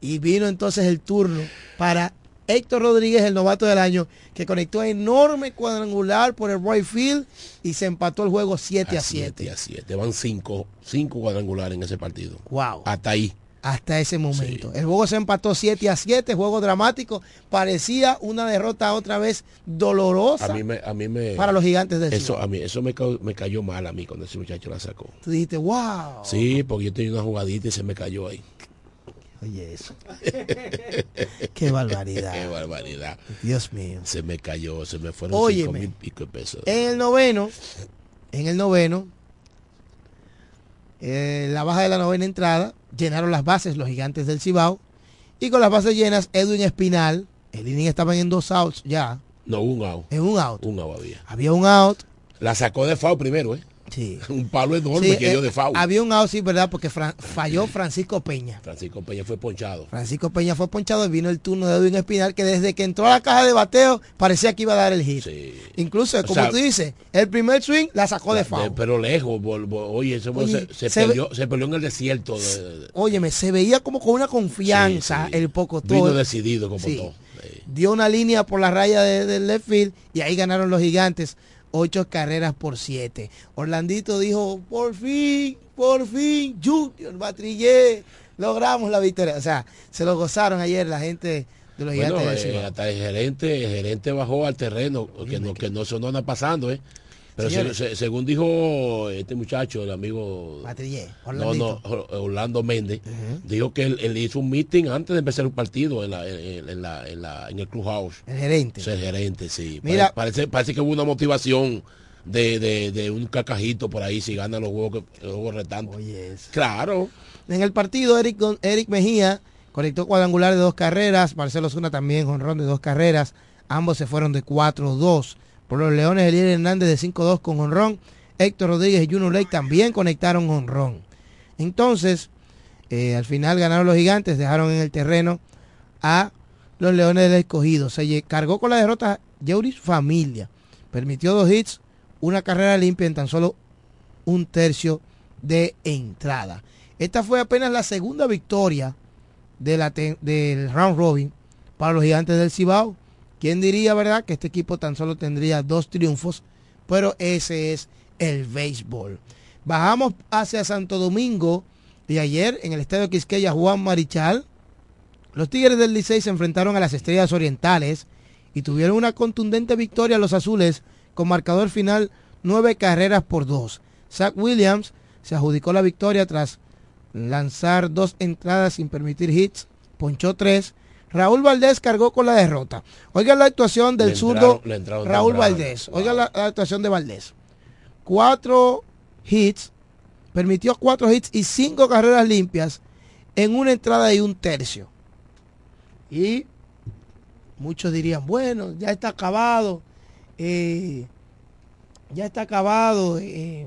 Y vino entonces el turno para Héctor Rodríguez, el novato del año, que conectó enorme cuadrangular por el right field y se empató el juego 7 a 7. 7
a 7. Van 5 cuadrangulares en ese partido.
Wow.
Hasta ahí.
Hasta ese momento. El juego se empató 7 a 7, juego dramático. Parecía una derrota otra vez dolorosa
a mí me, a mí me,
para los gigantes del
Eso, a mí, eso me, me, cayó mal a mí cuando ese muchacho la sacó.
Tú dijiste, wow.
Sí, porque yo tenía una jugadita y se me cayó ahí.
Oye, eso. Qué barbaridad.
Qué barbaridad.
Dios mío.
Se me cayó, se me fueron cinco mil pico de pesos.
En el noveno, en el noveno, eh, la baja de la novena entrada, llenaron las bases los gigantes del Cibao. Y con las bases llenas, Edwin Espinal, el inning estaba en dos outs ya.
No, un out.
En un out.
Un out había.
Había un out.
La sacó de foul primero, ¿eh? Un palo enorme que dio de foul.
Había un out, sí, ¿verdad? Porque falló Francisco Peña.
Francisco Peña fue ponchado.
Francisco Peña fue ponchado y vino el turno de Edwin Espinal, que desde que entró a la caja de bateo parecía que iba a dar el hit. Incluso, como tú dices, el primer swing la sacó de foul.
pero lejos, oye, se, perdió, se, perdió, en el desierto.
óyeme, se veía como con una confianza el poco todo.
Vino decidido como todo.
Dio una línea por la raya del left field y ahí ganaron los gigantes ocho carreras por siete. Orlandito dijo, por fin, por fin, Junior Batrillé, logramos la victoria. O sea, se lo gozaron ayer la gente de los gigantes.
Eh, hasta el gerente, el gerente bajó al terreno, que no, que no se anda pasando, ¿eh? Pero según dijo este muchacho, el amigo no, no, Orlando Méndez, dijo que él, hizo un meeting antes de empezar el partido en, la, en, la, en, la, en el clubhouse.
El gerente.
el gerente, sí. Mira, parece, parece que hubo una motivación de, de, de un cacajito por ahí si gana los juegos, los juegos restantes.
Oye,
Claro.
En el partido, Eric, Eric Mejía conectó cuadrangular de dos carreras, Marcelo Zuna también con ron de dos carreras. Ambos se fueron de 4-2. Por los Leones, Eliel Hernández de 5-2 con honrón. Héctor Rodríguez y Juno Lake también conectaron honrón. Entonces, eh, al final ganaron los gigantes, dejaron en el terreno a los Leones del Escogido. Se cargó con la derrota Yeuris Familia. Permitió dos hits, una carrera limpia en tan solo un tercio de entrada. Esta fue apenas la segunda victoria del round robin para los gigantes del Cibao. ¿Quién diría, verdad, que este equipo tan solo tendría dos triunfos? Pero ese es el béisbol. Bajamos hacia Santo Domingo y ayer en el Estadio Quisqueya Juan Marichal, los Tigres del Licey se enfrentaron a las Estrellas Orientales y tuvieron una contundente victoria a los azules con marcador final nueve carreras por dos. Zach Williams se adjudicó la victoria tras lanzar dos entradas sin permitir hits, ponchó tres Raúl Valdés cargó con la derrota. Oiga la actuación del zurdo Raúl Valdés. Oiga la, actuación de Valdés. Cuatro hits, permitió cuatro hits y cinco carreras limpias en una entrada y un tercio. Y muchos dirían, bueno, ya está acabado. Eh, ya está acabado. Eh,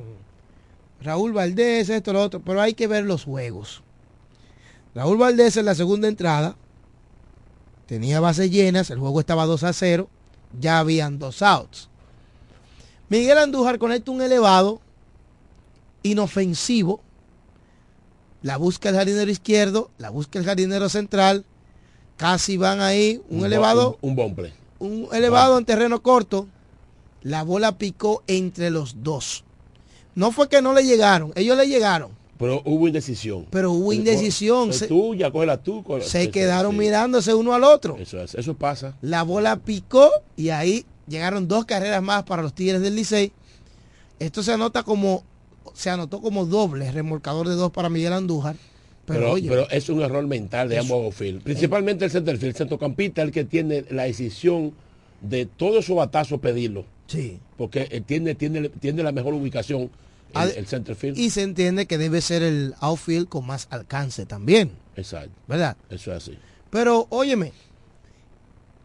Raúl Valdés, esto, lo otro. Pero hay que ver los juegos. Raúl Valdés en la segunda entrada tenía bases llenas, el juego estaba 2 a 0, ya habían dos outs. Miguel Andújar conecta un elevado inofensivo, la busca el jardinero izquierdo, la busca el jardinero central, casi van ahí, un, elevado,
un, bomble.
un elevado en terreno corto, la bola picó entre los dos. No fue que no le llegaron, ellos le llegaron
pero hubo indecisión.
Pero hubo indecisión.
Se, tú, ya la tú.
se quedaron mirándose uno al otro.
Eso, eso pasa.
La bola picó y ahí llegaron dos carreras más para los Tigres del Licey. Esto se anota como, se anotó como doble, remolcador de dos para Miguel Andújar.
Pero, pero, es un error mental de ambos field. Principalmente el centerfield. El centrocampista el que tiene la decisión de todo su batazo pedirlo.
Sí.
Porque tiene, tiene, tiene la mejor ubicación el, center field.
Y se entiende que debe ser el outfield con más alcance también.
Exacto.
¿Verdad?
Eso es así.
Pero, óyeme,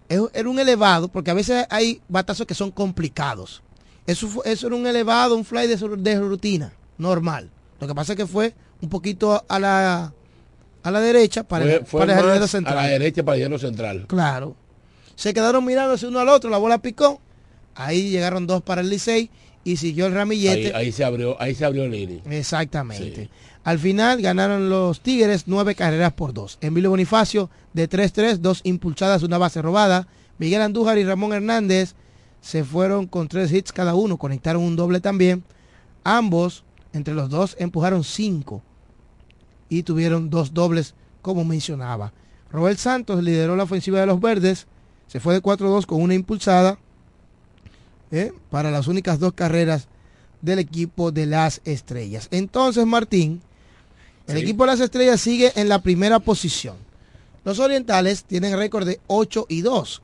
era un elevado, porque a veces hay batazos que son complicados. Eso, eso era un elevado, un fly de, de rutina, normal. Lo que pasa es que fue un poquito a la a la derecha para,
el, jardinero central. A la derecha para el jardinero central.
Claro. Se quedaron mirándose uno al otro, la bola picó. Ahí llegaron dos para el Licey y siguió el ramillete.
Ahí, se abrió, ahí se abrió.
Exactamente. Al final ganaron los Tigres nueve carreras por dos. Emilio Bonifacio de 3-3, dos impulsadas, una base robada. Miguel Andújar y Ramón Hernández se fueron con tres hits cada uno, conectaron un doble también. Ambos, entre los dos, empujaron cinco y tuvieron dos dobles, como mencionaba. Robert Santos lideró la ofensiva de los verdes, se fue de 4-2 con una impulsada ¿eh? para las únicas dos carreras del equipo de las estrellas. Entonces, Martín, el equipo de las estrellas sigue en la primera posición. Los orientales tienen récord de 8 y 2.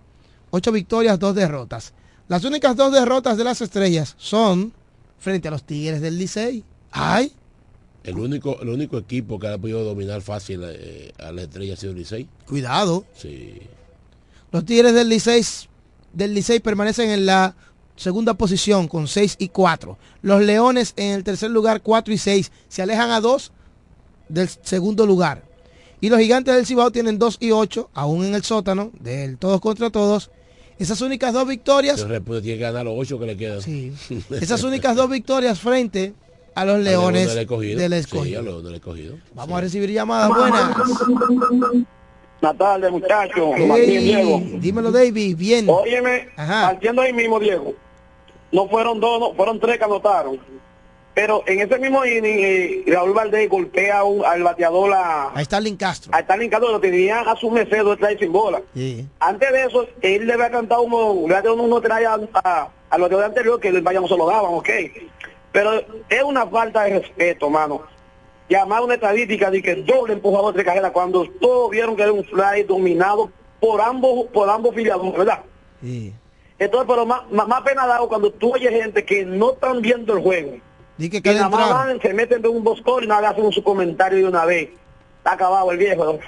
8 victorias, 2 derrotas. Las únicas dos derrotas de las estrellas son frente a los Tigres del Licey. ¡Ay!
El único, el único equipo que ha podido dominar fácil eh, a las estrellas ha sido el Licey.
Cuidado.
Sí.
Los Tigres del Licey, del Licey permanecen en la segunda posición con 6 y 4. Los Leones en el tercer lugar 4 y 6. Se alejan a 2 del segundo lugar. Y los Gigantes del Cibao tienen 2 y 8, aún en el sótano, del todos contra todos. Esas únicas dos victorias.
tiene que ganar los 8 que le quedan.
Sí. Esas únicas dos victorias frente a los Leones del
escogido.
Vamos a recibir llamadas buenas.
Natal, muchacho.
Dímelo, David. Bien.
Óyeme, partiendo ahí mismo, Diego. No fueron dos, no, fueron tres que anotaron. Pero en ese mismo inning, eh, Raúl Valdés golpea al bateador a...
A Stalin Castro.
A Stalin Castro, lo tenía a su merced dos sin bola. Antes de eso, él le había cantado uno, le había uno trae a, a, a los de anterior que el vaya no se lo daban, ok. Pero es una falta de respeto, mano. Llamar una estadística de que doble empujador de carrera cuando todos vieron que era un fly dominado por ambos, por ambos filiados, ¿verdad? Sí. Entonces, pero más, más, pena dado cuando tú oyes gente que no están viendo el juego
que, que
nada más van, se meten de un boscón y nada más hacen su comentario de una vez. Está acabado el viejo,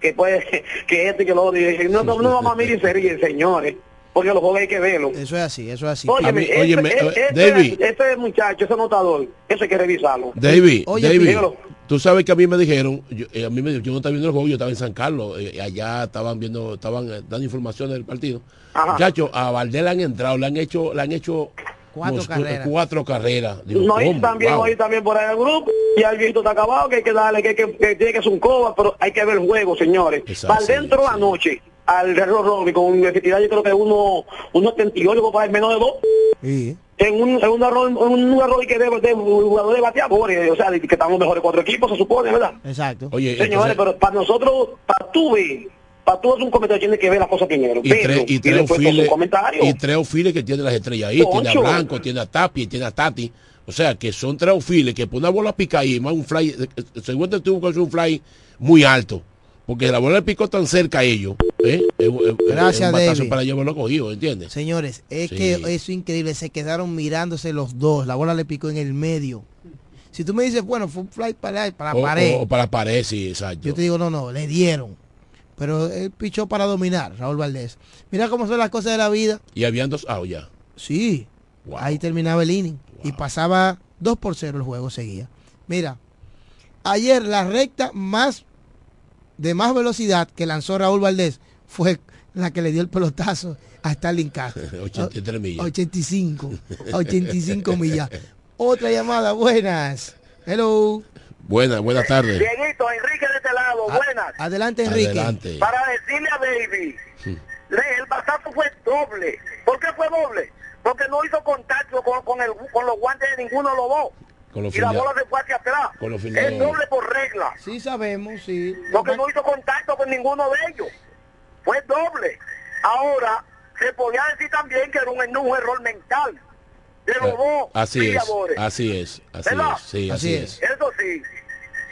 que puede, que este que lo otro. no, no, no vamos a mirar y se ríen, señores. Porque los juegos hay que verlo.
Eso es así, eso es así.
Óyeme, este, David. Este muchacho, ese notador, eso hay que revisarlo.
David, David. Tú sabes que a mí me dijeron, yo, eh, a mí me, yo no estaba viendo el juego, yo estaba en San Carlos, eh, allá estaban viendo, estaban eh, dando información del partido. Muchachos, a Valdés le han entrado, le han hecho, le han hecho
Cuatro carreras.
Cuatro carreras.
no, y también, hoy también por ahí el grupo. Y el viejito está acabado, que hay que darle, que, que, que tiene que ser un coba, pero hay que ver el juego, señores. Para dentro anoche al Guerrero Robbie con efectividad yo creo que uno, uno 78 para el menos de dos. Sí. En un, en un error, en un error que debe de jugador de bateadores, o sea, que estamos mejores cuatro equipos, se supone, ¿verdad?
Exacto.
Oye, señores, pero para nosotros, para tú para tú hacer un comentario tiene que ver las cosas primero.
Y, tres y, tres y tres que tiene las estrellas ahí, tiene a Blanco, tiene a Tapi, tiene a Tati. O sea, que son tres files que por una bola pica ahí, más un fly, eh, eh, según tuvo que hacer un fly muy alto. Porque la bola le picó tan cerca a ellos. ¿Eh?
Gracias, David.
para llevarlo cogido, ¿entiendes?
Señores, es que eso es increíble. Se quedaron mirándose los dos. La bola le picó en el medio. Si tú me dices, bueno, fue un fly para, para la pared.
O para la pared, sí, exacto.
Yo te digo, no, no, le dieron. Pero él pichó para dominar, Raúl Valdés. Mira cómo son las cosas de la vida.
Y habían dos outs ya.
Sí. Ahí terminaba el inning. Y pasaba 2 por 0 el juego seguía. Mira, ayer la recta más de más velocidad que lanzó Raúl Valdés fue la que le dio el pelotazo a Stalin Castro.
83 millas.
85. 85 millas. Otra llamada, buenas. Hello.
Buenas, buenas tardes.
Dieguito, Enrique de este lado, buenas.
Adelante, Enrique.
Para decirle a David, el batazo fue doble. ¿Por qué fue doble? Porque no hizo contacto con, con, el, con los guantes de ninguno de los dos. y la bola se fue hacia atrás. es doble por regla.
Sí sabemos, sí.
Porque no hizo contacto con ninguno de ellos. Fue doble. Ahora, se podía decir también que era un, un error mental. De los eh, dos
así es, así es, así es, sí, así, es.
Eso sí,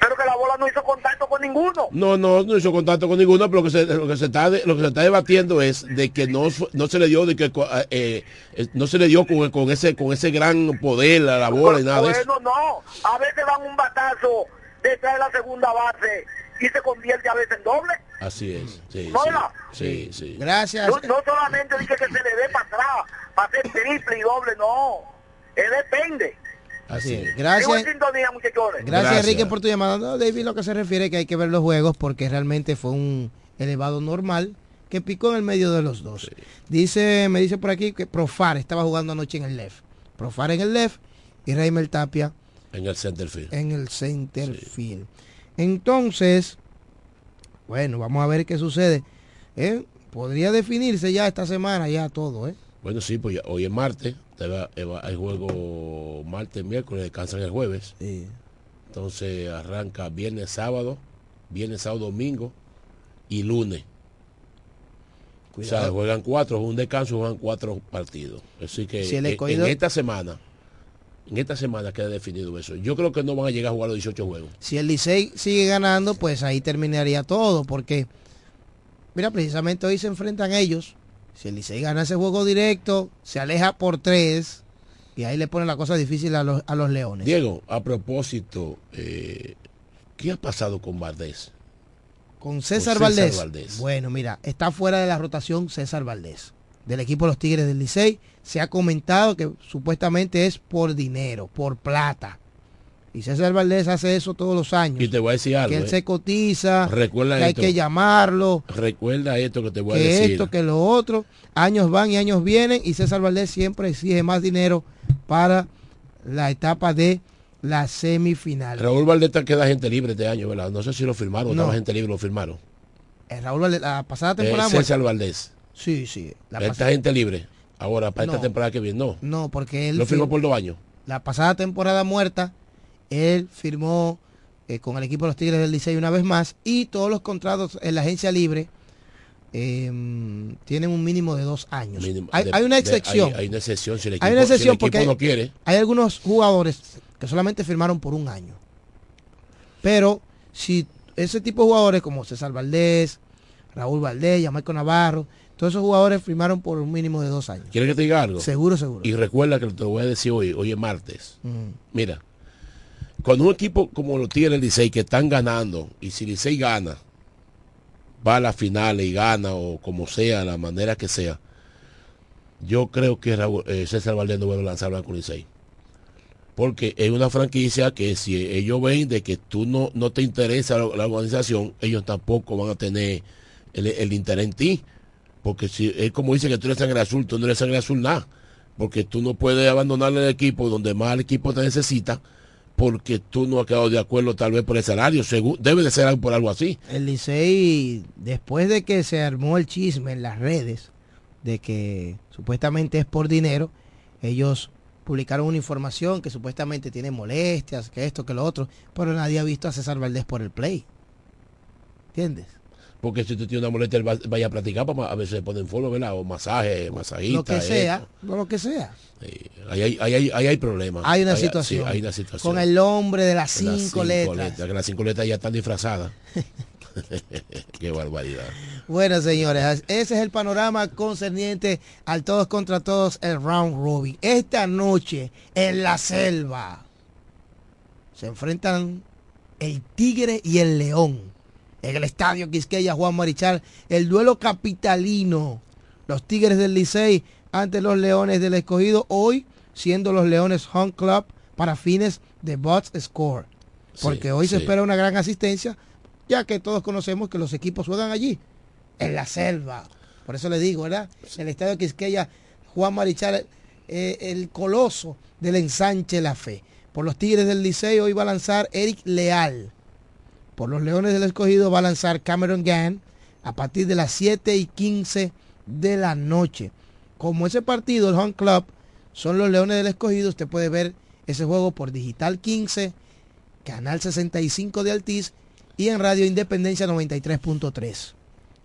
pero que la bola no hizo contacto con ninguno.
No, no, no hizo contacto con ninguno, pero lo que se, lo que se está lo que se está debatiendo es de que no, no se le dio de que eh, eh, no se le dio con, con ese con ese gran poder a la bola y nada
de
eso.
no, a veces dan un batazo detrás de la segunda base y se convierte a veces en doble.
Así es, sí,
sí, sí, Gracias.
No, solamente dice que se le dé para atrás, para hacer triple y doble, no. Él depende.
Así, es. Gracias. Gracias, Enrique, por tu llamada. David, lo que se refiere es que hay que ver los juegos porque realmente fue un elevado normal que picó en el medio de los dos. Dice, me dice por aquí que Profar estaba jugando anoche en el left. Profar en el left y Reimer Tapia
en el center field.
En el center field. Entonces, bueno, vamos a ver qué sucede. ¿Eh? Podría definirse ya esta semana ya todo, ¿eh?
Bueno, sí, pues hoy es martes, hay juego martes, miércoles, descansan el jueves. Entonces arranca viernes, sábado, viernes, sábado, domingo y lunes. O sea, juegan cuatro, un descanso, juegan cuatro partidos. Así que en, esta semana, en esta semana queda definido eso. Yo creo que no van a llegar a jugar los 18 juegos.
Si el Licey sigue ganando, pues ahí terminaría todo, porque, mira, precisamente hoy se enfrentan ellos. Si el Licey gana ese juego directo, se aleja por tres, y ahí le ponen la cosa difícil a los, a los Leones.
Diego, a propósito, eh, ¿qué ha pasado con Valdés?
Con César, Valdés. Bueno, mira, está fuera de la rotación César Valdés, del equipo de los Tigres del Licey. Se ha comentado que supuestamente es por dinero, por plata. Y César Valdés hace eso todos los años.
Y te voy a decir algo.
Que él
eh.
se cotiza, Recuerda que hay que llamarlo.
Recuerda esto que te voy a
que
decir.
Esto, que lo otro. Años van y años vienen y César Valdés siempre exige más dinero para la etapa de la semifinal.
Raúl Valdeta queda gente libre este año, ¿verdad? No sé si lo firmaron o no. estaba gente libre, lo firmaron.
El Raúl Valdeta, la pasada temporada.
César Valdés.
Sí, sí.
La Esta gente libre. Ahora, para esta temporada que viene, no.
No, porque él.
Lo firmó por dos años.
La pasada temporada muerta, él firmó eh, con el equipo de los Tigres del Licey una vez más y todos los contratos en la agencia libre em, tienen un mínimo de dos años. hay, una excepción.
hay, una excepción si el equipo, hay una excepción porque no quiere.
Hay algunos jugadores solamente firmaron por un año. Pero si ese tipo de jugadores como César Valdés, Raúl Valdés, Yamaico Navarro, todos esos jugadores firmaron por un mínimo de dos años.
¿Quieres que te diga algo?
Seguro, seguro.
Y recuerda que te lo voy a decir hoy, hoy es martes. Mira, cuando un equipo como lo tiene el Licey que están ganando, y si Licey gana, va a la final y gana, o como sea, la manera que sea, yo creo que eh, César Valdés no vuelve a lanzar con Licey porque es una franquicia que si ellos ven de que tú no, no te interesa la, organización, ellos tampoco van a tener el, interés en ti. Porque si es como dice que tú eres sangre azul, tú no eres sangre azul nada. Porque tú no puedes abandonar el equipo donde más el equipo te necesita porque tú no has quedado de acuerdo tal vez por el salario. debe de ser por algo así.
El Licey, después de que se armó el chisme en las redes de que supuestamente es por dinero, ellos publicaron una información que supuestamente tiene molestias, que esto, que lo otro, pero nadie ha visto a César Valdés por el play. ¿Entiendes?
Porque si tú tienes una molestia, vaya a platicar, para a veces ponen follow, ¿verdad? O masaje, masajista.
Lo que sea, lo que sea.
ahí, hay, problemas.
Hay una, situación.
hay una situación.
Con el hombre de las cinco, letras.
Que las cinco letras ya están disfrazadas. Qué barbaridad.
Bueno, señores, ese es el panorama concerniente al todos contra todos, el round robin. Esta noche en la selva se enfrentan el tigre y el león. En el estadio Quisqueya Juan Marichal, el duelo capitalino. Los tigres del Licey ante los leones del escogido. Hoy siendo los leones home club para fines de box score. Porque hoy se espera una gran asistencia ya que todos conocemos que los equipos juegan allí, en la selva. Por eso le digo, ¿verdad? El estadio Quisqueya, Juan Marichal, eh, el coloso del ensanche La Fe. Por los Tigres del Liceo hoy va a lanzar Eric Leal. Por los Leones del Escogido va a lanzar Cameron Gann a partir de las 7 y 15 de la noche. Como ese partido, el Home Club, son los Leones del Escogido, usted puede ver ese juego por Digital 15, Canal 65 de Altiz y en Radio Independencia 93.3.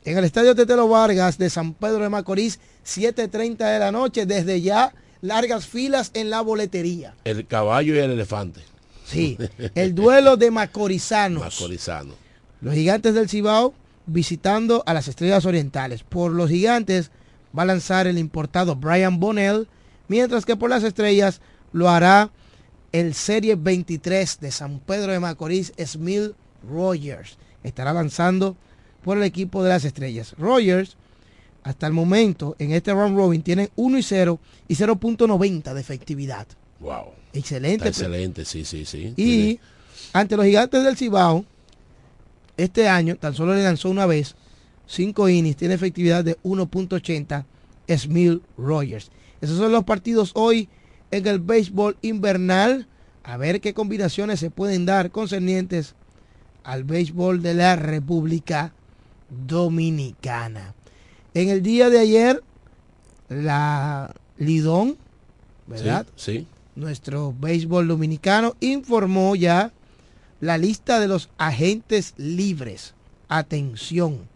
En el Estadio Tetelo Vargas de San Pedro de Macorís, 7.30 de la noche, desde ya largas filas en la boletería.
El caballo y el elefante.
Sí, el duelo de macorizanos.
Macorizano.
Los gigantes del Cibao visitando a las estrellas orientales. Por los gigantes va a lanzar el importado Brian Bonnell, mientras que por las estrellas lo hará el Serie 23 de San Pedro de Macorís, Smil Rogers. Estará avanzando por el equipo de las estrellas. Rogers, hasta el momento, en este round robin, tiene 1 y 0 y 0.90 de efectividad.
Wow.
Excelente.
excelente, sí, sí, sí.
Y ante los gigantes del Cibao, este año tan solo le lanzó una vez, cinco innings, tiene efectividad de 1.80 Smil Rogers. Esos son los partidos hoy en el béisbol invernal. A ver qué combinaciones se pueden dar concernientes al béisbol de la República Dominicana. En el día de ayer, la Lidón, ¿verdad?
Sí,
Nuestro béisbol dominicano informó ya la lista de los agentes libres. Atención.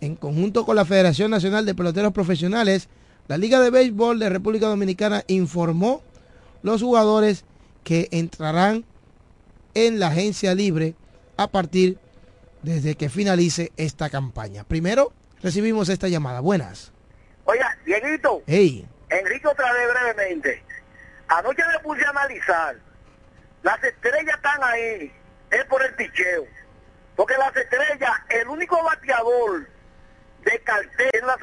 En conjunto con la Federación Nacional de Peloteros Profesionales, la Liga de Béisbol de República Dominicana informó los jugadores que entrarán en la agencia libre a partir desde que finalice esta campaña. Primero, recibimos esta llamada. Buenas.
Oiga, Dieguito.
Hey.
Enrique otra vez brevemente. Anoche me puse a analizar. Las estrellas están ahí. Es por el picheo. Porque las estrellas, el único bateador de cartel en las